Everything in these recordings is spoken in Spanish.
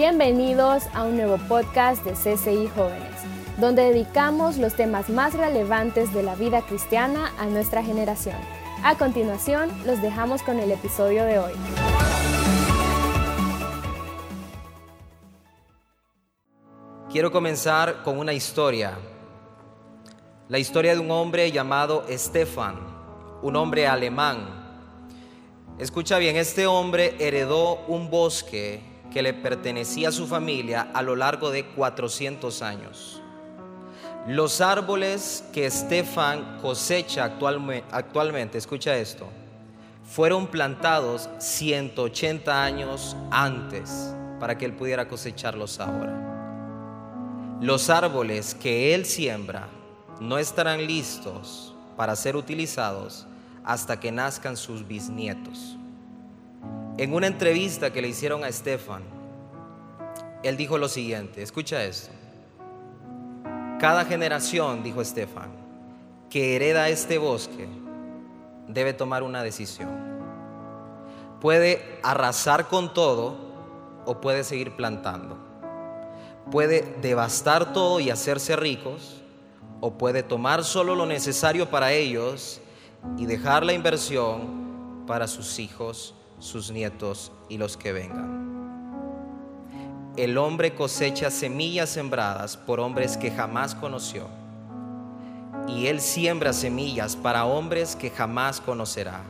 Bienvenidos a un nuevo podcast de CCI Jóvenes, donde dedicamos los temas más relevantes de la vida cristiana a nuestra generación. A continuación, los dejamos con el episodio de hoy. Quiero comenzar con una historia. La historia de un hombre llamado Stefan, un hombre alemán. Escucha bien, este hombre heredó un bosque que le pertenecía a su familia a lo largo de 400 años. Los árboles que Stefan cosecha actualmente, escucha esto, fueron plantados 180 años antes para que él pudiera cosecharlos ahora. Los árboles que él siembra no estarán listos para ser utilizados hasta que nazcan sus bisnietos. En una entrevista que le hicieron a Estefan, él dijo lo siguiente, escucha esto. Cada generación, dijo Estefan, que hereda este bosque, debe tomar una decisión. Puede arrasar con todo o puede seguir plantando puede devastar todo y hacerse ricos, o puede tomar solo lo necesario para ellos y dejar la inversión para sus hijos, sus nietos y los que vengan. El hombre cosecha semillas sembradas por hombres que jamás conoció. Y él siembra semillas para hombres que jamás conocerá.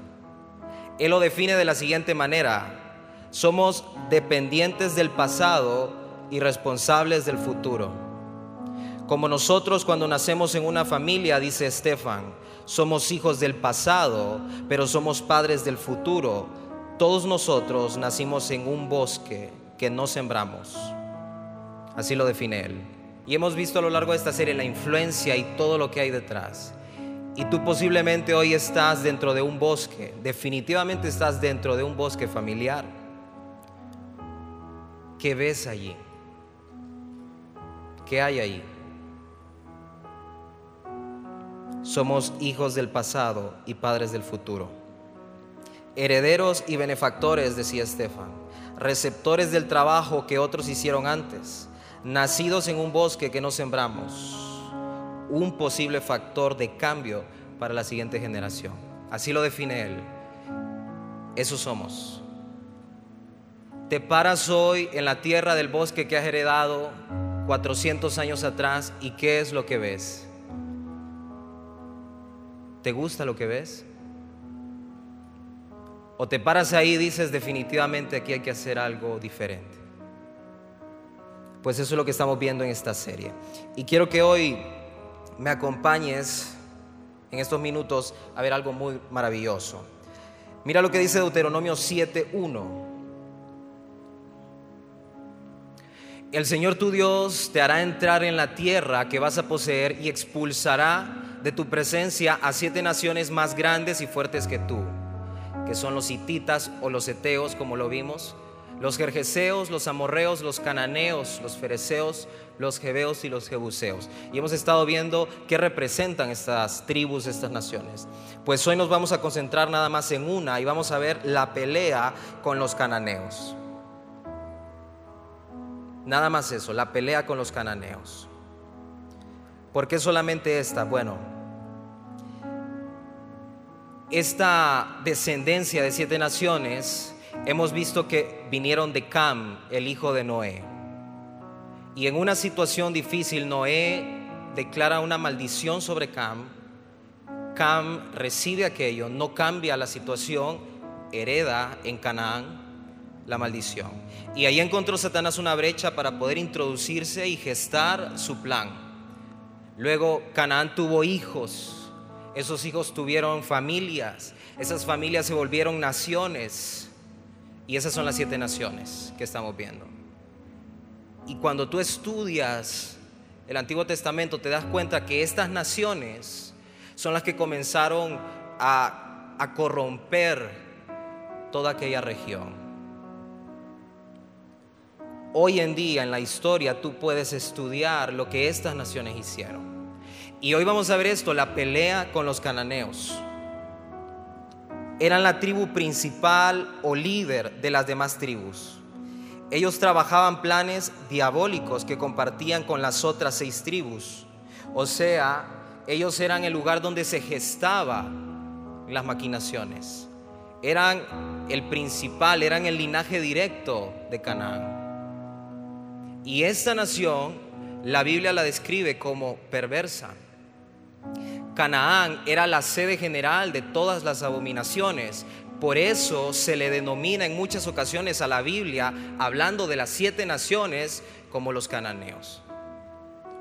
Él lo define de la siguiente manera. Somos dependientes del pasado y responsables del futuro. Como nosotros cuando nacemos en una familia, dice Estefan, somos hijos del pasado, pero somos padres del futuro. Todos nosotros nacimos en un bosque que no sembramos. Así lo define él. Y hemos visto a lo largo de esta serie la influencia y todo lo que hay detrás. Y tú posiblemente hoy estás dentro de un bosque, definitivamente estás dentro de un bosque familiar. ¿Qué ves allí? ¿Qué hay ahí? Somos hijos del pasado y padres del futuro. Herederos y benefactores, decía Estefan, receptores del trabajo que otros hicieron antes, nacidos en un bosque que no sembramos, un posible factor de cambio para la siguiente generación. Así lo define él. Eso somos. Te paras hoy en la tierra del bosque que has heredado 400 años atrás y qué es lo que ves? ¿Te gusta lo que ves? O te paras ahí y dices definitivamente aquí hay que hacer algo diferente. Pues eso es lo que estamos viendo en esta serie. Y quiero que hoy me acompañes en estos minutos a ver algo muy maravilloso. Mira lo que dice Deuteronomio 7.1. El Señor tu Dios te hará entrar en la tierra que vas a poseer y expulsará de tu presencia a siete naciones más grandes y fuertes que tú, que son los hititas o los eteos, como lo vimos, los jerjeseos, los amorreos, los cananeos, los fereceos, los jebeos y los jebuseos. Y hemos estado viendo qué representan estas tribus, estas naciones. Pues hoy nos vamos a concentrar nada más en una y vamos a ver la pelea con los cananeos. Nada más eso, la pelea con los cananeos. ¿Por qué solamente esta? Bueno, esta descendencia de siete naciones, hemos visto que vinieron de Cam, el hijo de Noé. Y en una situación difícil, Noé declara una maldición sobre Cam. Cam recibe aquello, no cambia la situación, hereda en Canaán la maldición. Y ahí encontró Satanás una brecha para poder introducirse y gestar su plan. Luego Canaán tuvo hijos, esos hijos tuvieron familias, esas familias se volvieron naciones. Y esas son las siete naciones que estamos viendo. Y cuando tú estudias el Antiguo Testamento te das cuenta que estas naciones son las que comenzaron a, a corromper toda aquella región. Hoy en día en la historia tú puedes estudiar lo que estas naciones hicieron. Y hoy vamos a ver esto, la pelea con los cananeos. Eran la tribu principal o líder de las demás tribus. ellos trabajaban planes diabólicos que compartían con las otras seis tribus. O sea, ellos eran el lugar donde se gestaban las maquinaciones. Eran el principal, eran el linaje directo de Canaán. Y esta nación, la Biblia la describe como perversa. Canaán era la sede general de todas las abominaciones. Por eso se le denomina en muchas ocasiones a la Biblia, hablando de las siete naciones, como los cananeos.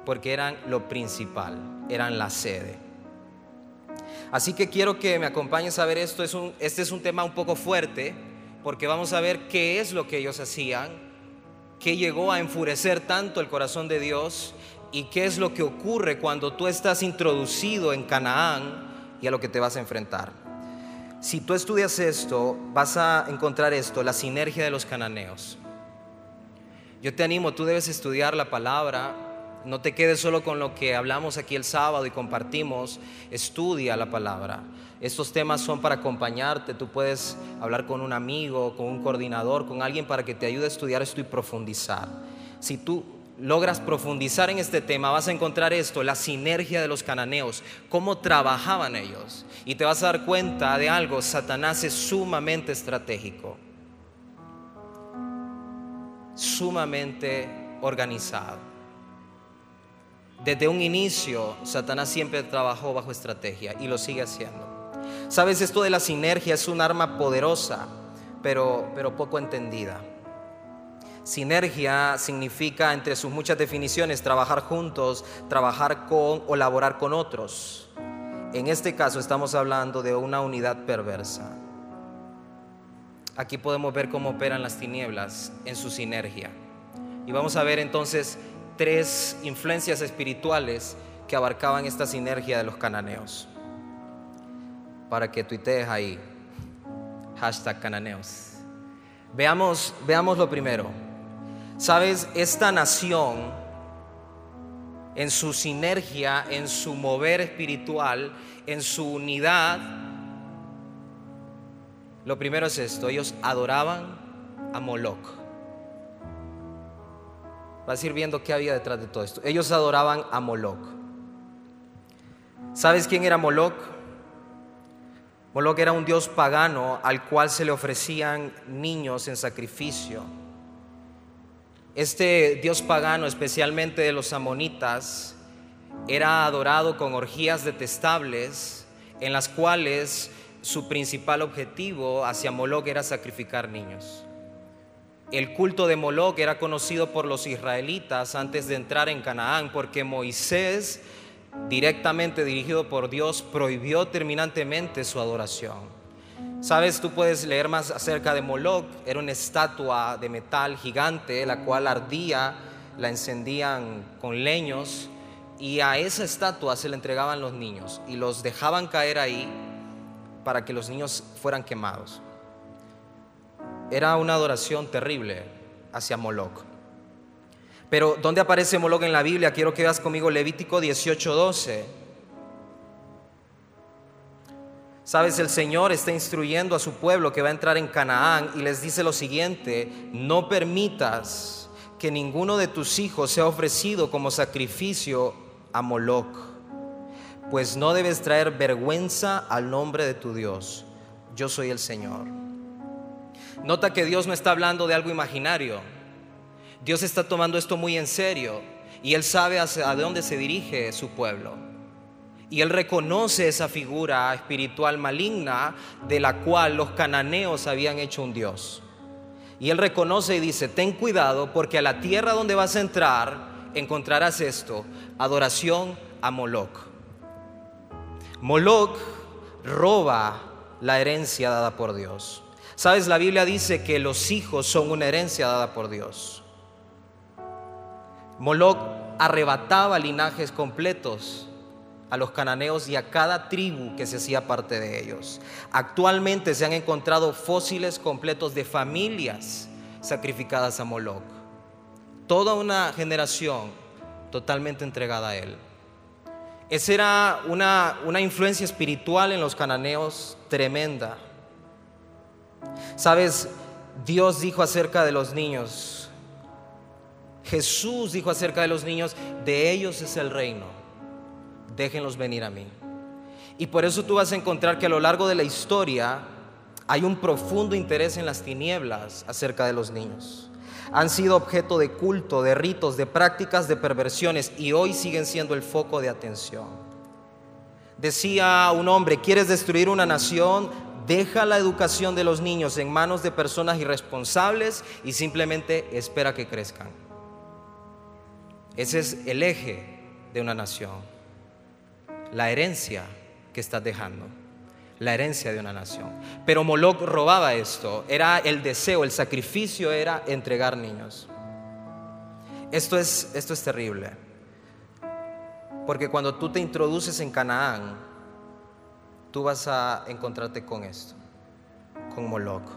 Porque eran lo principal, eran la sede. Así que quiero que me acompañes a ver esto. Es un, este es un tema un poco fuerte, porque vamos a ver qué es lo que ellos hacían, qué llegó a enfurecer tanto el corazón de Dios y qué es lo que ocurre cuando tú estás introducido en Canaán y a lo que te vas a enfrentar. Si tú estudias esto, vas a encontrar esto, la sinergia de los cananeos. Yo te animo, tú debes estudiar la palabra, no te quedes solo con lo que hablamos aquí el sábado y compartimos, estudia la palabra. Estos temas son para acompañarte, tú puedes hablar con un amigo, con un coordinador, con alguien para que te ayude a estudiar esto y profundizar. Si tú logras profundizar en este tema, vas a encontrar esto, la sinergia de los cananeos, cómo trabajaban ellos. Y te vas a dar cuenta de algo, Satanás es sumamente estratégico, sumamente organizado. Desde un inicio, Satanás siempre trabajó bajo estrategia y lo sigue haciendo. Sabes, esto de la sinergia es un arma poderosa, pero, pero poco entendida. Sinergia significa, entre sus muchas definiciones, trabajar juntos, trabajar con o laborar con otros. En este caso estamos hablando de una unidad perversa. Aquí podemos ver cómo operan las tinieblas en su sinergia. Y vamos a ver entonces tres influencias espirituales que abarcaban esta sinergia de los cananeos. Para que tuitees ahí, hashtag cananeos. Veamos, veamos lo primero. Sabes, esta nación, en su sinergia, en su mover espiritual, en su unidad, lo primero es esto, ellos adoraban a Moloch. Vas a ir viendo qué había detrás de todo esto. Ellos adoraban a Moloch. ¿Sabes quién era Moloch? Moloch era un dios pagano al cual se le ofrecían niños en sacrificio. Este dios pagano, especialmente de los amonitas, era adorado con orgías detestables en las cuales su principal objetivo hacia Moloch era sacrificar niños. El culto de Moloch era conocido por los israelitas antes de entrar en Canaán porque Moisés, directamente dirigido por Dios, prohibió terminantemente su adoración. Sabes, tú puedes leer más acerca de Moloch. Era una estatua de metal gigante, la cual ardía, la encendían con leños y a esa estatua se le entregaban los niños y los dejaban caer ahí para que los niños fueran quemados. Era una adoración terrible hacia Moloch. Pero ¿dónde aparece Moloch en la Biblia? Quiero que veas conmigo Levítico 18:12. Sabes, el Señor está instruyendo a su pueblo que va a entrar en Canaán y les dice lo siguiente, no permitas que ninguno de tus hijos sea ofrecido como sacrificio a Moloch, pues no debes traer vergüenza al nombre de tu Dios. Yo soy el Señor. Nota que Dios no está hablando de algo imaginario. Dios está tomando esto muy en serio y Él sabe hacia dónde se dirige su pueblo. Y él reconoce esa figura espiritual maligna de la cual los cananeos habían hecho un Dios. Y él reconoce y dice, ten cuidado porque a la tierra donde vas a entrar encontrarás esto, adoración a Moloch. Moloch roba la herencia dada por Dios. Sabes, la Biblia dice que los hijos son una herencia dada por Dios. Moloch arrebataba linajes completos a los cananeos y a cada tribu que se hacía parte de ellos. Actualmente se han encontrado fósiles completos de familias sacrificadas a Moloch. Toda una generación totalmente entregada a él. Esa era una, una influencia espiritual en los cananeos tremenda. Sabes, Dios dijo acerca de los niños, Jesús dijo acerca de los niños, de ellos es el reino, déjenlos venir a mí. Y por eso tú vas a encontrar que a lo largo de la historia hay un profundo interés en las tinieblas acerca de los niños. Han sido objeto de culto, de ritos, de prácticas, de perversiones y hoy siguen siendo el foco de atención. Decía un hombre, ¿quieres destruir una nación? Deja la educación de los niños en manos de personas irresponsables y simplemente espera que crezcan. Ese es el eje de una nación, la herencia que estás dejando la herencia de una nación. Pero Moloch robaba esto, era el deseo, el sacrificio era entregar niños. Esto es, esto es terrible, porque cuando tú te introduces en Canaán, tú vas a encontrarte con esto, con Moloch.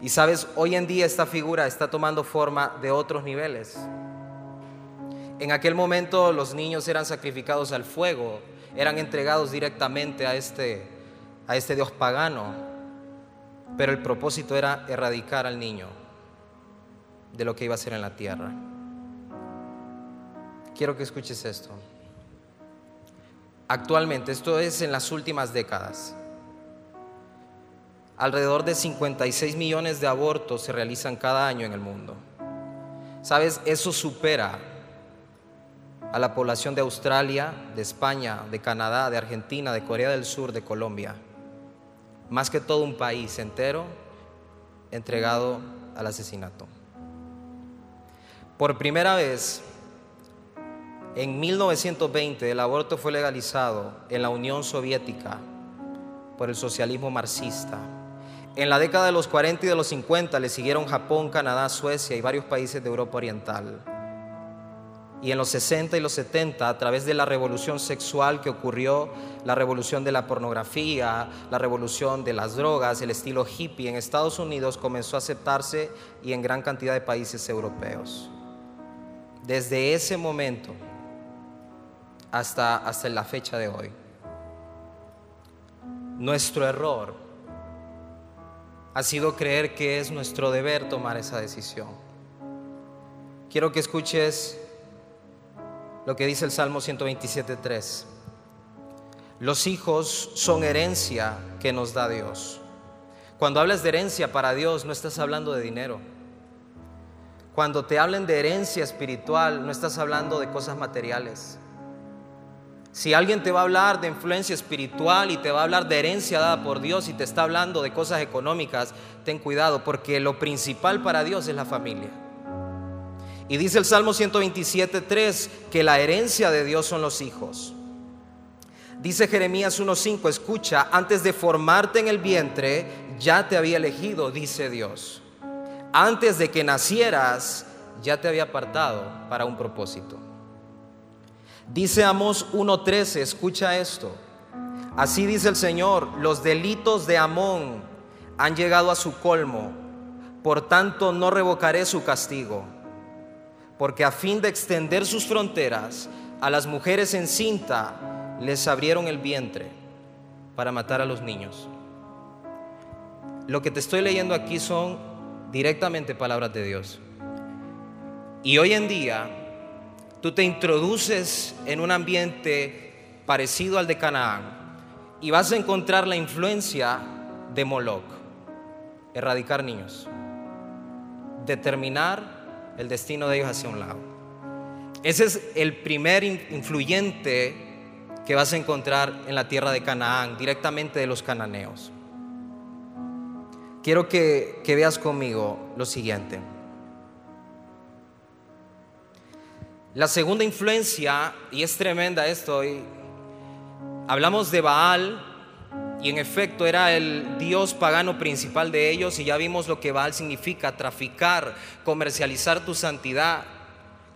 Y sabes, hoy en día esta figura está tomando forma de otros niveles. En aquel momento los niños eran sacrificados al fuego, eran entregados directamente a este a este Dios pagano, pero el propósito era erradicar al niño de lo que iba a ser en la tierra. Quiero que escuches esto. Actualmente, esto es en las últimas décadas, alrededor de 56 millones de abortos se realizan cada año en el mundo. ¿Sabes? Eso supera a la población de Australia, de España, de Canadá, de Argentina, de Corea del Sur, de Colombia más que todo un país entero entregado al asesinato. Por primera vez, en 1920 el aborto fue legalizado en la Unión Soviética por el socialismo marxista. En la década de los 40 y de los 50 le siguieron Japón, Canadá, Suecia y varios países de Europa Oriental y en los 60 y los 70, a través de la revolución sexual que ocurrió, la revolución de la pornografía, la revolución de las drogas, el estilo hippie en Estados Unidos comenzó a aceptarse y en gran cantidad de países europeos. Desde ese momento hasta, hasta la fecha de hoy, nuestro error ha sido creer que es nuestro deber tomar esa decisión. Quiero que escuches lo que dice el Salmo 127.3. Los hijos son herencia que nos da Dios. Cuando hablas de herencia para Dios, no estás hablando de dinero. Cuando te hablen de herencia espiritual, no estás hablando de cosas materiales. Si alguien te va a hablar de influencia espiritual y te va a hablar de herencia dada por Dios y te está hablando de cosas económicas, ten cuidado porque lo principal para Dios es la familia. Y dice el Salmo 127.3 que la herencia de Dios son los hijos. Dice Jeremías 1.5, escucha, antes de formarte en el vientre, ya te había elegido, dice Dios. Antes de que nacieras, ya te había apartado para un propósito. Dice Amos 1.13, escucha esto. Así dice el Señor, los delitos de Amón han llegado a su colmo, por tanto no revocaré su castigo porque a fin de extender sus fronteras, a las mujeres en cinta les abrieron el vientre para matar a los niños. Lo que te estoy leyendo aquí son directamente palabras de Dios. Y hoy en día tú te introduces en un ambiente parecido al de Canaán y vas a encontrar la influencia de Moloch, erradicar niños, determinar el destino de ellos hacia un lado. Ese es el primer influyente que vas a encontrar en la tierra de Canaán, directamente de los cananeos. Quiero que, que veas conmigo lo siguiente. La segunda influencia, y es tremenda esto, hablamos de Baal, y en efecto era el dios pagano principal de ellos y ya vimos lo que Baal significa, traficar, comercializar tu santidad,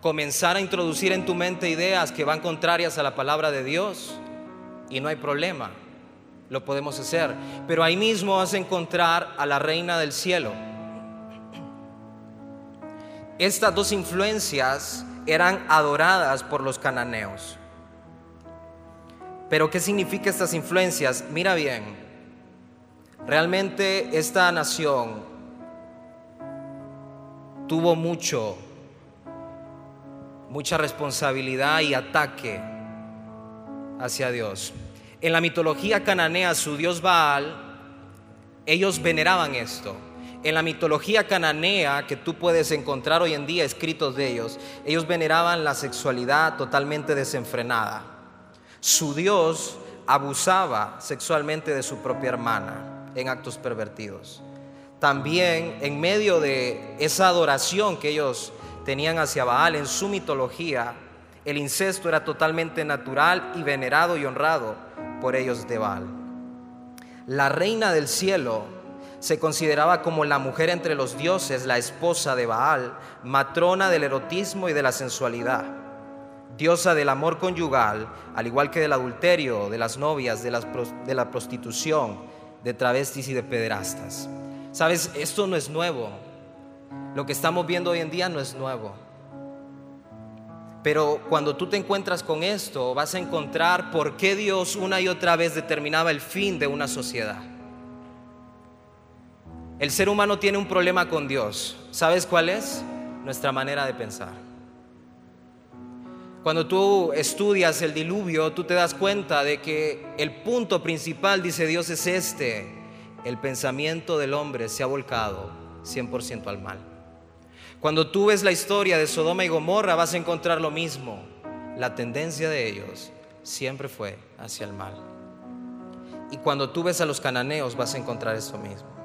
comenzar a introducir en tu mente ideas que van contrarias a la palabra de Dios y no hay problema, lo podemos hacer. Pero ahí mismo vas a encontrar a la reina del cielo. Estas dos influencias eran adoradas por los cananeos. Pero ¿qué significa estas influencias? Mira bien, realmente esta nación tuvo mucho, mucha responsabilidad y ataque hacia Dios. En la mitología cananea, su dios Baal, ellos veneraban esto. En la mitología cananea que tú puedes encontrar hoy en día escritos de ellos, ellos veneraban la sexualidad totalmente desenfrenada. Su dios abusaba sexualmente de su propia hermana en actos pervertidos. También en medio de esa adoración que ellos tenían hacia Baal en su mitología, el incesto era totalmente natural y venerado y honrado por ellos de Baal. La reina del cielo se consideraba como la mujer entre los dioses, la esposa de Baal, matrona del erotismo y de la sensualidad, diosa del amor conyugal, al igual que del adulterio, de las novias, de, de la prostitución, de travestis y de pederastas. Sabes, esto no es nuevo. Lo que estamos viendo hoy en día no es nuevo. Pero cuando tú te encuentras con esto, vas a encontrar por qué Dios una y otra vez determinaba el fin de una sociedad. El ser humano tiene un problema con Dios. ¿Sabes cuál es? Nuestra manera de pensar. Cuando tú estudias el diluvio, tú te das cuenta de que el punto principal, dice Dios, es este el pensamiento del hombre se ha volcado 100% al mal. Cuando tú ves la historia de Sodoma y Gomorra vas a encontrar lo mismo. La tendencia de ellos siempre fue hacia el mal. Y cuando tú ves a los cananeos vas a encontrar eso mismo.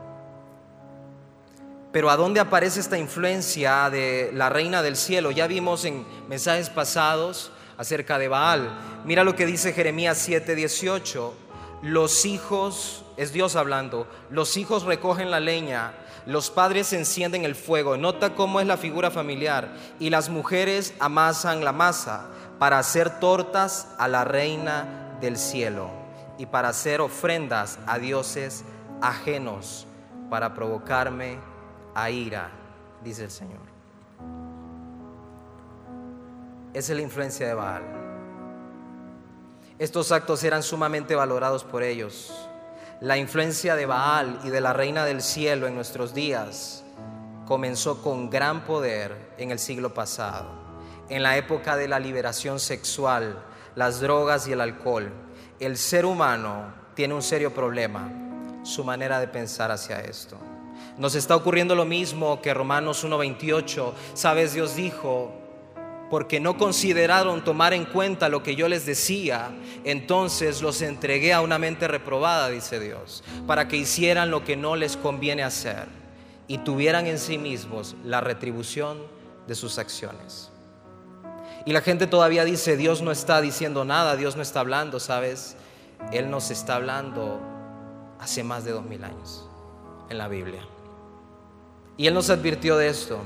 Pero ¿a dónde aparece esta influencia de la reina del cielo? Ya vimos en mensajes pasados acerca de Baal. Mira lo que dice Jeremías 7:18. Los hijos es Dios hablando. Los hijos recogen la leña, los padres encienden el fuego. Nota cómo es la figura familiar. Y las mujeres amasan la masa para hacer tortas a la reina del cielo y para hacer ofrendas a dioses ajenos para provocarme a ira, dice el Señor. Esa es la influencia de Baal. Estos actos eran sumamente valorados por ellos la influencia de Baal y de la Reina del Cielo en nuestros días comenzó con gran poder en el siglo pasado, en la época de la liberación sexual, las drogas y el alcohol. El ser humano tiene un serio problema, su manera de pensar hacia esto. Nos está ocurriendo lo mismo que Romanos 1.28. Sabes, Dios dijo, porque no consideraron tomar en cuenta lo que yo les decía, entonces los entregué a una mente reprobada, dice Dios, para que hicieran lo que no les conviene hacer y tuvieran en sí mismos la retribución de sus acciones. Y la gente todavía dice, Dios no está diciendo nada, Dios no está hablando, ¿sabes? Él nos está hablando hace más de dos mil años en la Biblia. Y Él nos advirtió de esto.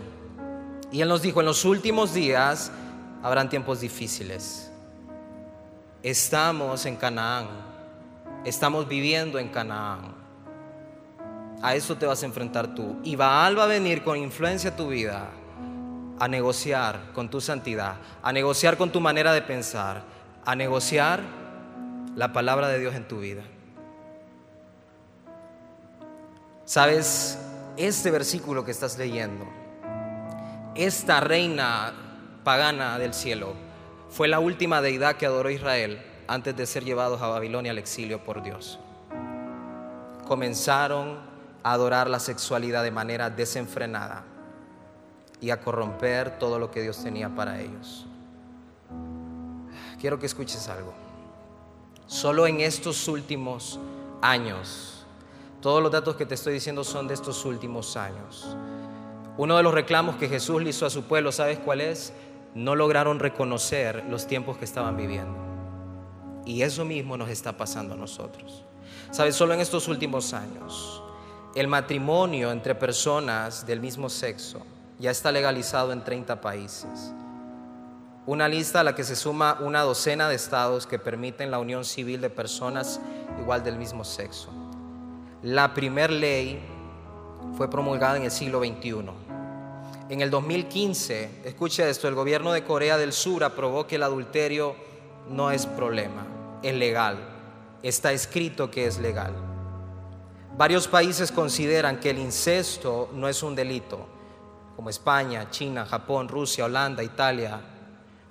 Y Él nos dijo, en los últimos días habrán tiempos difíciles. Estamos en Canaán, estamos viviendo en Canaán. A eso te vas a enfrentar tú. Y Baal va a venir con influencia a tu vida a negociar con tu santidad, a negociar con tu manera de pensar, a negociar la palabra de Dios en tu vida. ¿Sabes? Este versículo que estás leyendo esta reina pagana del cielo fue la última deidad que adoró Israel antes de ser llevados a Babilonia al exilio por Dios. Comenzaron a adorar la sexualidad de manera desenfrenada y a corromper todo lo que Dios tenía para ellos. Quiero que escuches algo. Solo en estos últimos años, todos los datos que te estoy diciendo son de estos últimos años, uno de los reclamos que Jesús le hizo a su pueblo, ¿sabes cuál es? No lograron reconocer los tiempos que estaban viviendo. Y eso mismo nos está pasando a nosotros. ¿Sabes? Solo en estos últimos años, el matrimonio entre personas del mismo sexo ya está legalizado en 30 países. Una lista a la que se suma una docena de estados que permiten la unión civil de personas igual del mismo sexo. La primer ley fue promulgada en el siglo XXI en el 2015, escuche esto, el gobierno de Corea del Sur aprobó que el adulterio no es problema, es legal. Está escrito que es legal. Varios países consideran que el incesto no es un delito. como España, China, Japón, Rusia, Holanda, Italia,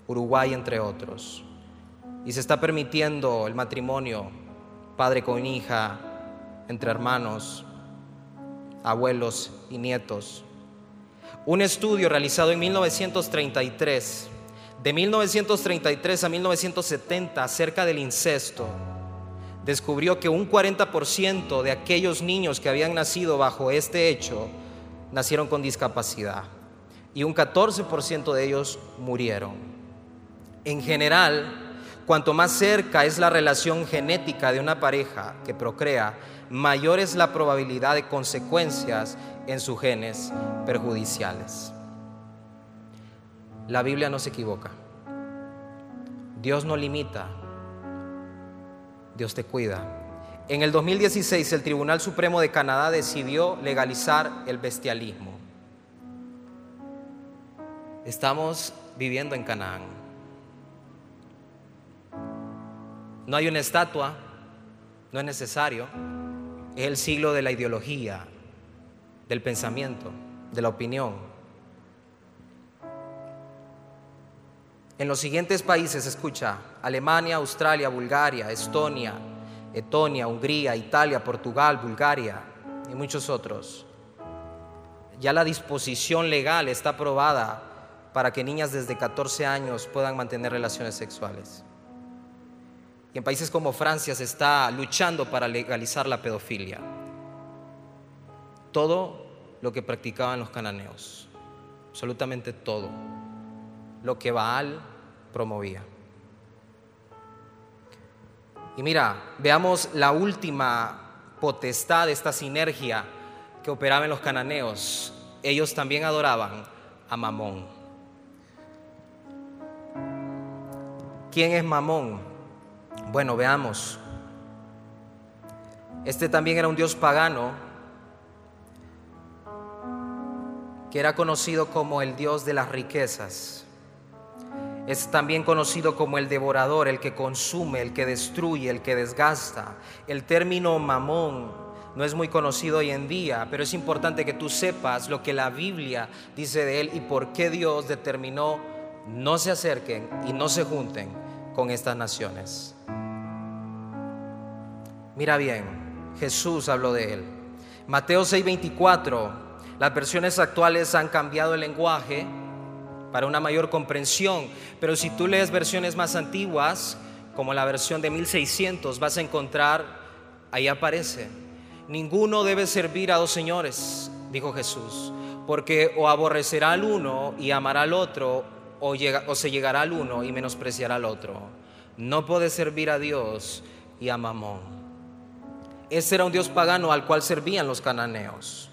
Uruguay, entre otros. Y se está permitiendo el matrimonio, padre con hija, entre hermanos, abuelos y nietos. Un estudio realizado en 1933, de 1933 a 1970, acerca del incesto, descubrió que un 40% de aquellos niños que habían nacido bajo este hecho nacieron con discapacidad y un 14% de ellos murieron. En general, cuanto más cerca es la relación genética de una pareja que procrea, mayor es la probabilidad de consecuencias en sus genes perjudiciales. La Biblia no se equivoca. Dios no limita. Dios te cuida. En el 2016 el Tribunal Supremo de Canadá decidió legalizar el bestialismo. Estamos viviendo en Canaán. No hay una estatua, no es necesario. Es el siglo de la ideología, del pensamiento, de la opinión. En los siguientes países, escucha, Alemania, Australia, Bulgaria, Estonia, Etonia, Hungría, Italia, Portugal, Bulgaria y muchos otros. Ya la disposición legal está aprobada para que niñas desde 14 años puedan mantener relaciones sexuales. Y en países como Francia se está luchando para legalizar la pedofilia. Todo lo que practicaban los cananeos, absolutamente todo, lo que Baal promovía. Y mira, veamos la última potestad de esta sinergia que operaba en los cananeos. Ellos también adoraban a Mamón. ¿Quién es Mamón? Bueno, veamos. Este también era un dios pagano que era conocido como el dios de las riquezas. Es también conocido como el devorador, el que consume, el que destruye, el que desgasta. El término mamón no es muy conocido hoy en día, pero es importante que tú sepas lo que la Biblia dice de él y por qué Dios determinó no se acerquen y no se junten con estas naciones. Mira bien, Jesús habló de él. Mateo 6:24, las versiones actuales han cambiado el lenguaje para una mayor comprensión, pero si tú lees versiones más antiguas, como la versión de 1600, vas a encontrar, ahí aparece, ninguno debe servir a dos señores, dijo Jesús, porque o aborrecerá al uno y amará al otro, o, se llegará al uno y menospreciará al otro. No puede servir a Dios y a Mamón. Ese era un Dios pagano al cual servían los cananeos.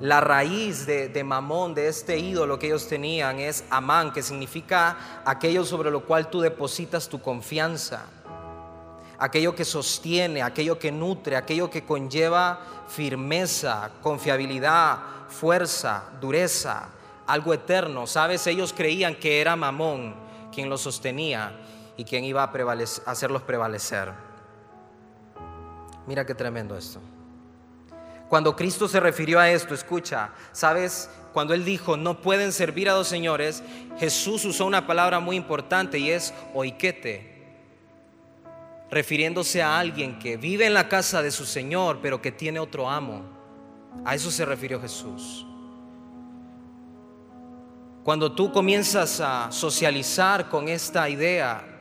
La raíz de, de, Mamón, de este ídolo que ellos tenían, es Amán, que significa aquello sobre lo cual tú depositas tu confianza, aquello que sostiene, aquello que nutre, aquello que conlleva firmeza, confiabilidad, fuerza, dureza algo eterno. Sabes, ellos creían que era Mamón quien los sostenía y quien iba a, hacerlos prevalecer. Mira qué tremendo esto. Cuando Cristo se refirió a esto, escucha, sabes, cuando Él dijo, no pueden servir a dos señores, Jesús usó una palabra muy importante y es oiquete, refiriéndose a alguien que vive en la casa de su Señor, pero que tiene otro amo. A eso se refirió Jesús. Cuando tú comienzas a socializar con esta idea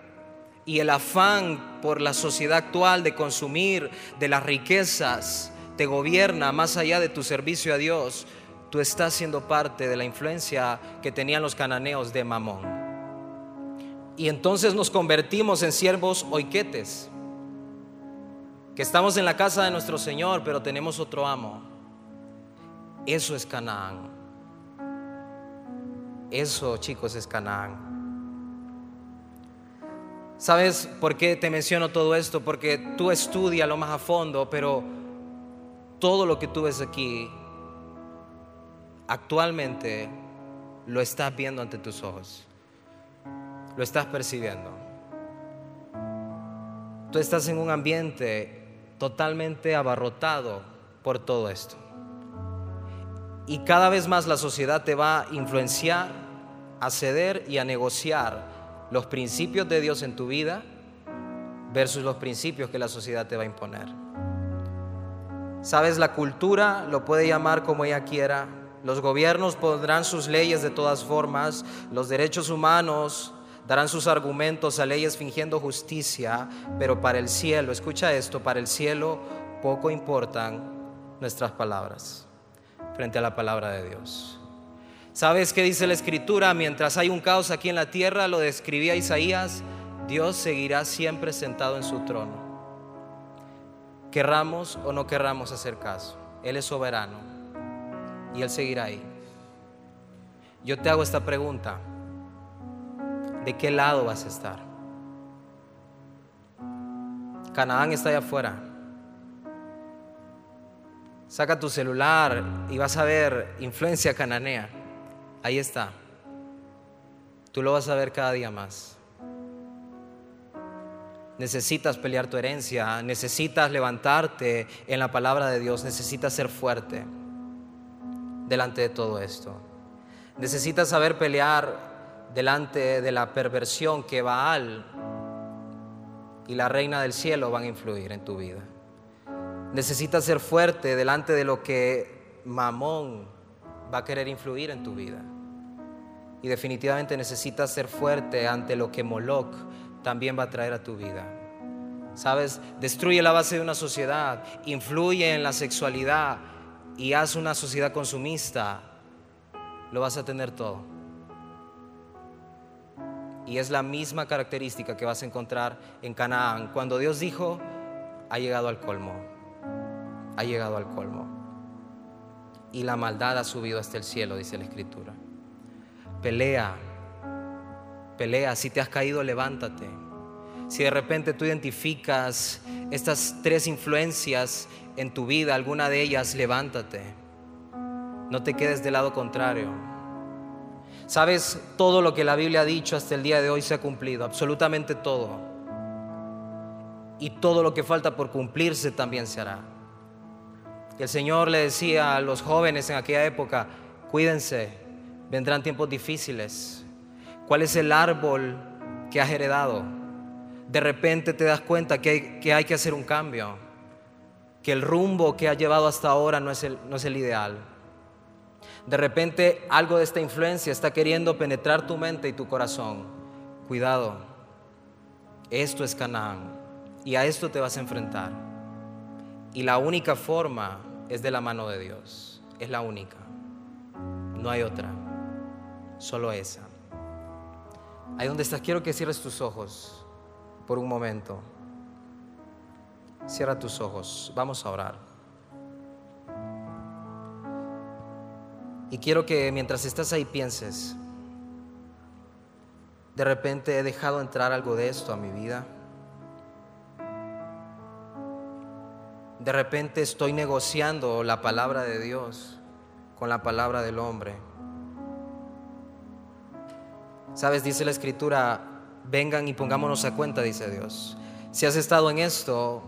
y el afán por la sociedad actual de consumir de las riquezas te gobierna más allá de tu servicio a Dios, tú estás siendo parte de la influencia que tenían los cananeos de Mamón. Y entonces nos convertimos en siervos oiquetes, que estamos en la casa de nuestro Señor, pero tenemos otro amo. Eso es Canaán. Eso, chicos, es Canaán. ¿Sabes por qué te menciono todo esto? Porque tú estudias lo más a fondo, pero todo lo que tú ves aquí actualmente lo estás viendo ante tus ojos. Lo estás percibiendo. Tú estás en un ambiente totalmente abarrotado por todo esto. Y cada vez más la sociedad te va a influenciar, a ceder y a negociar los principios de Dios en tu vida versus los principios que la sociedad te va a imponer. Sabes, la cultura lo puede llamar como ella quiera, los gobiernos pondrán sus leyes de todas formas, los derechos humanos darán sus argumentos a leyes fingiendo justicia, pero para el cielo, escucha esto, para el cielo poco importan nuestras palabras frente a la palabra de Dios. ¿Sabes qué dice la escritura? Mientras hay un caos aquí en la tierra, lo describía Isaías, Dios seguirá siempre sentado en su trono. Querramos o no querramos hacer caso, Él es soberano y Él seguirá ahí. Yo te hago esta pregunta, ¿de qué lado vas a estar? Canaán está allá afuera. Saca tu celular y vas a ver influencia cananea. Ahí está. Tú lo vas a ver cada día más. Necesitas pelear tu herencia, necesitas levantarte en la palabra de Dios, necesitas ser fuerte delante de todo esto. Necesitas saber pelear delante de la perversión que Baal y la reina del cielo van a influir en tu vida. Necesitas ser fuerte delante de lo que Mamón va a querer influir en tu vida. Y definitivamente necesitas ser fuerte ante lo que Moloch también va a traer a tu vida. ¿Sabes? Destruye la base de una sociedad, influye en la sexualidad y haz una sociedad consumista. Lo vas a tener todo. Y es la misma característica que vas a encontrar en Canaán. Cuando Dios dijo, ha llegado al colmo. Ha llegado al colmo. Y la maldad ha subido hasta el cielo, dice la Escritura. Pelea Pelea, si te has caído, levántate. Si de repente tú identificas estas tres influencias en tu vida, alguna de ellas, levántate. No te quedes del lado contrario. Sabes, todo lo que la Biblia ha dicho hasta el día de hoy se ha cumplido, absolutamente todo. Y todo lo que falta por cumplirse también se hará. el Señor le decía a los jóvenes en aquella época, cuídense, vendrán tiempos difíciles ¿Cuál es el árbol que has heredado? De repente te das cuenta que hay, que hacer un cambio, que el rumbo que has llevado hasta ahora no es, el, no es el ideal. De repente algo de esta influencia está queriendo penetrar tu mente y tu corazón. Cuidado, esto es Canaán y a esto te vas a enfrentar. Y la única forma es de la mano de Dios, es la única. No hay otra, solo esa. Ahí donde estás, quiero que cierres tus ojos por un momento. Cierra tus ojos, vamos a orar. Y quiero que mientras estás ahí pienses, de repente he dejado entrar algo de esto a mi vida. De repente estoy negociando la palabra de Dios con la palabra del hombre. Sabes, dice la escritura, vengan y pongámonos a cuenta, dice Dios. Si has estado en esto,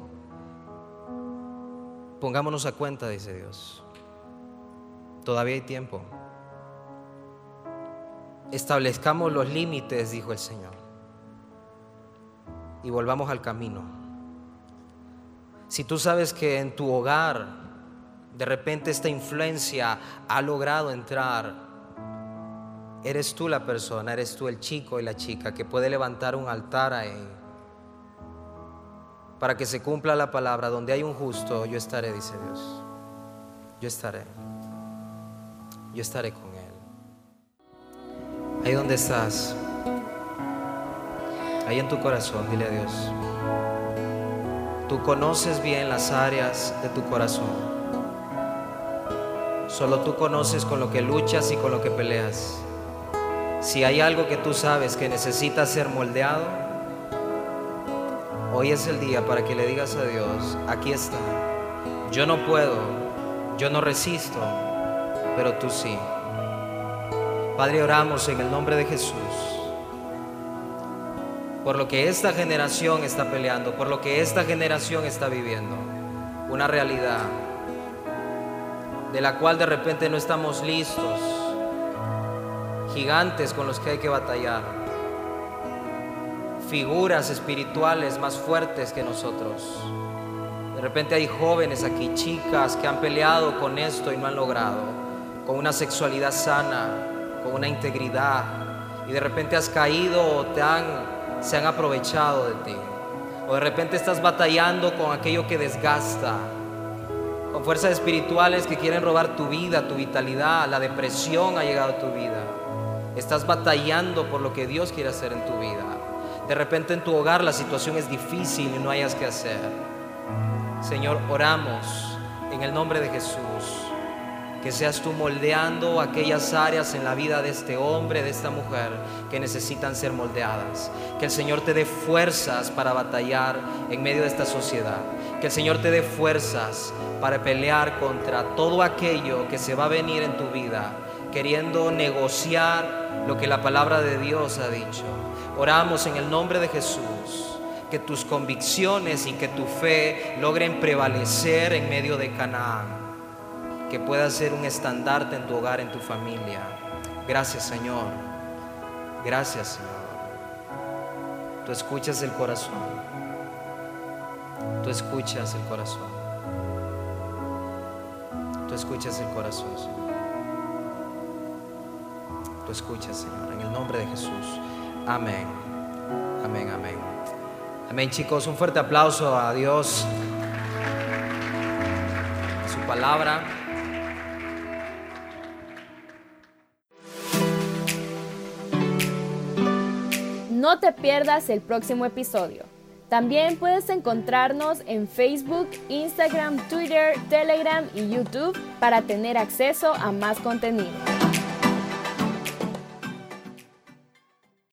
pongámonos a cuenta, dice Dios. Todavía hay tiempo. Establezcamos los límites, dijo el Señor. Y volvamos al camino. Si tú sabes que en tu hogar de repente esta influencia ha logrado entrar Eres tú la persona, eres tú el chico y la chica que puede levantar un altar ahí. Para que se cumpla la palabra, donde hay un justo, yo estaré, dice Dios. Yo estaré. Yo estaré con Él. Ahí donde estás, ahí en tu corazón, dile a Dios. Tú conoces bien las áreas de tu corazón. Solo tú conoces con lo que luchas y con lo que peleas. Si hay algo que tú sabes que necesita ser moldeado, hoy es el día para que le digas a Dios, aquí está. Yo no puedo, yo no resisto, pero tú sí. Padre, oramos en el nombre de Jesús por lo que esta generación está peleando, por lo que esta generación está viviendo, una realidad. de la cual de repente no estamos listos, gigantes con los que hay que batallar, figuras espirituales más fuertes que nosotros. De repente hay jóvenes aquí, chicas, que han peleado con esto y no han logrado, con una sexualidad sana, con una integridad, y de repente has caído o te han, se han aprovechado de ti. O de repente estás batallando con aquello que desgasta, con fuerzas espirituales que quieren robar tu vida, tu vitalidad, la depresión ha llegado a tu vida. Estás batallando por lo que Dios quiere hacer en tu vida. De repente en tu hogar la situación es difícil y no hayas que hacer. Señor, oramos en el nombre de Jesús que seas tú moldeando aquellas áreas en la vida de este hombre, de esta mujer, que necesitan ser moldeadas. Que el Señor te dé fuerzas para batallar en medio de esta sociedad. Que el Señor te dé fuerzas para pelear contra todo aquello que se va a venir en tu vida, queriendo negociar lo que la palabra de Dios ha dicho. Oramos en el nombre de Jesús que tus convicciones y que tu fe logren prevalecer en medio de Canaán que pueda ser un estandarte en tu hogar, en tu familia. Gracias Señor. Gracias Señor. Tú escuchas el corazón. Tú escuchas el corazón. Tú escuchas el corazón, Señor. Tú escuchas, Señor, en el nombre de Jesús. Amén. Amén, amén. Amén, chicos. Un fuerte aplauso a Dios. A su palabra. No te pierdas el próximo episodio. También puedes encontrarnos en Facebook, Instagram, Twitter, Telegram y YouTube para tener acceso a más contenido.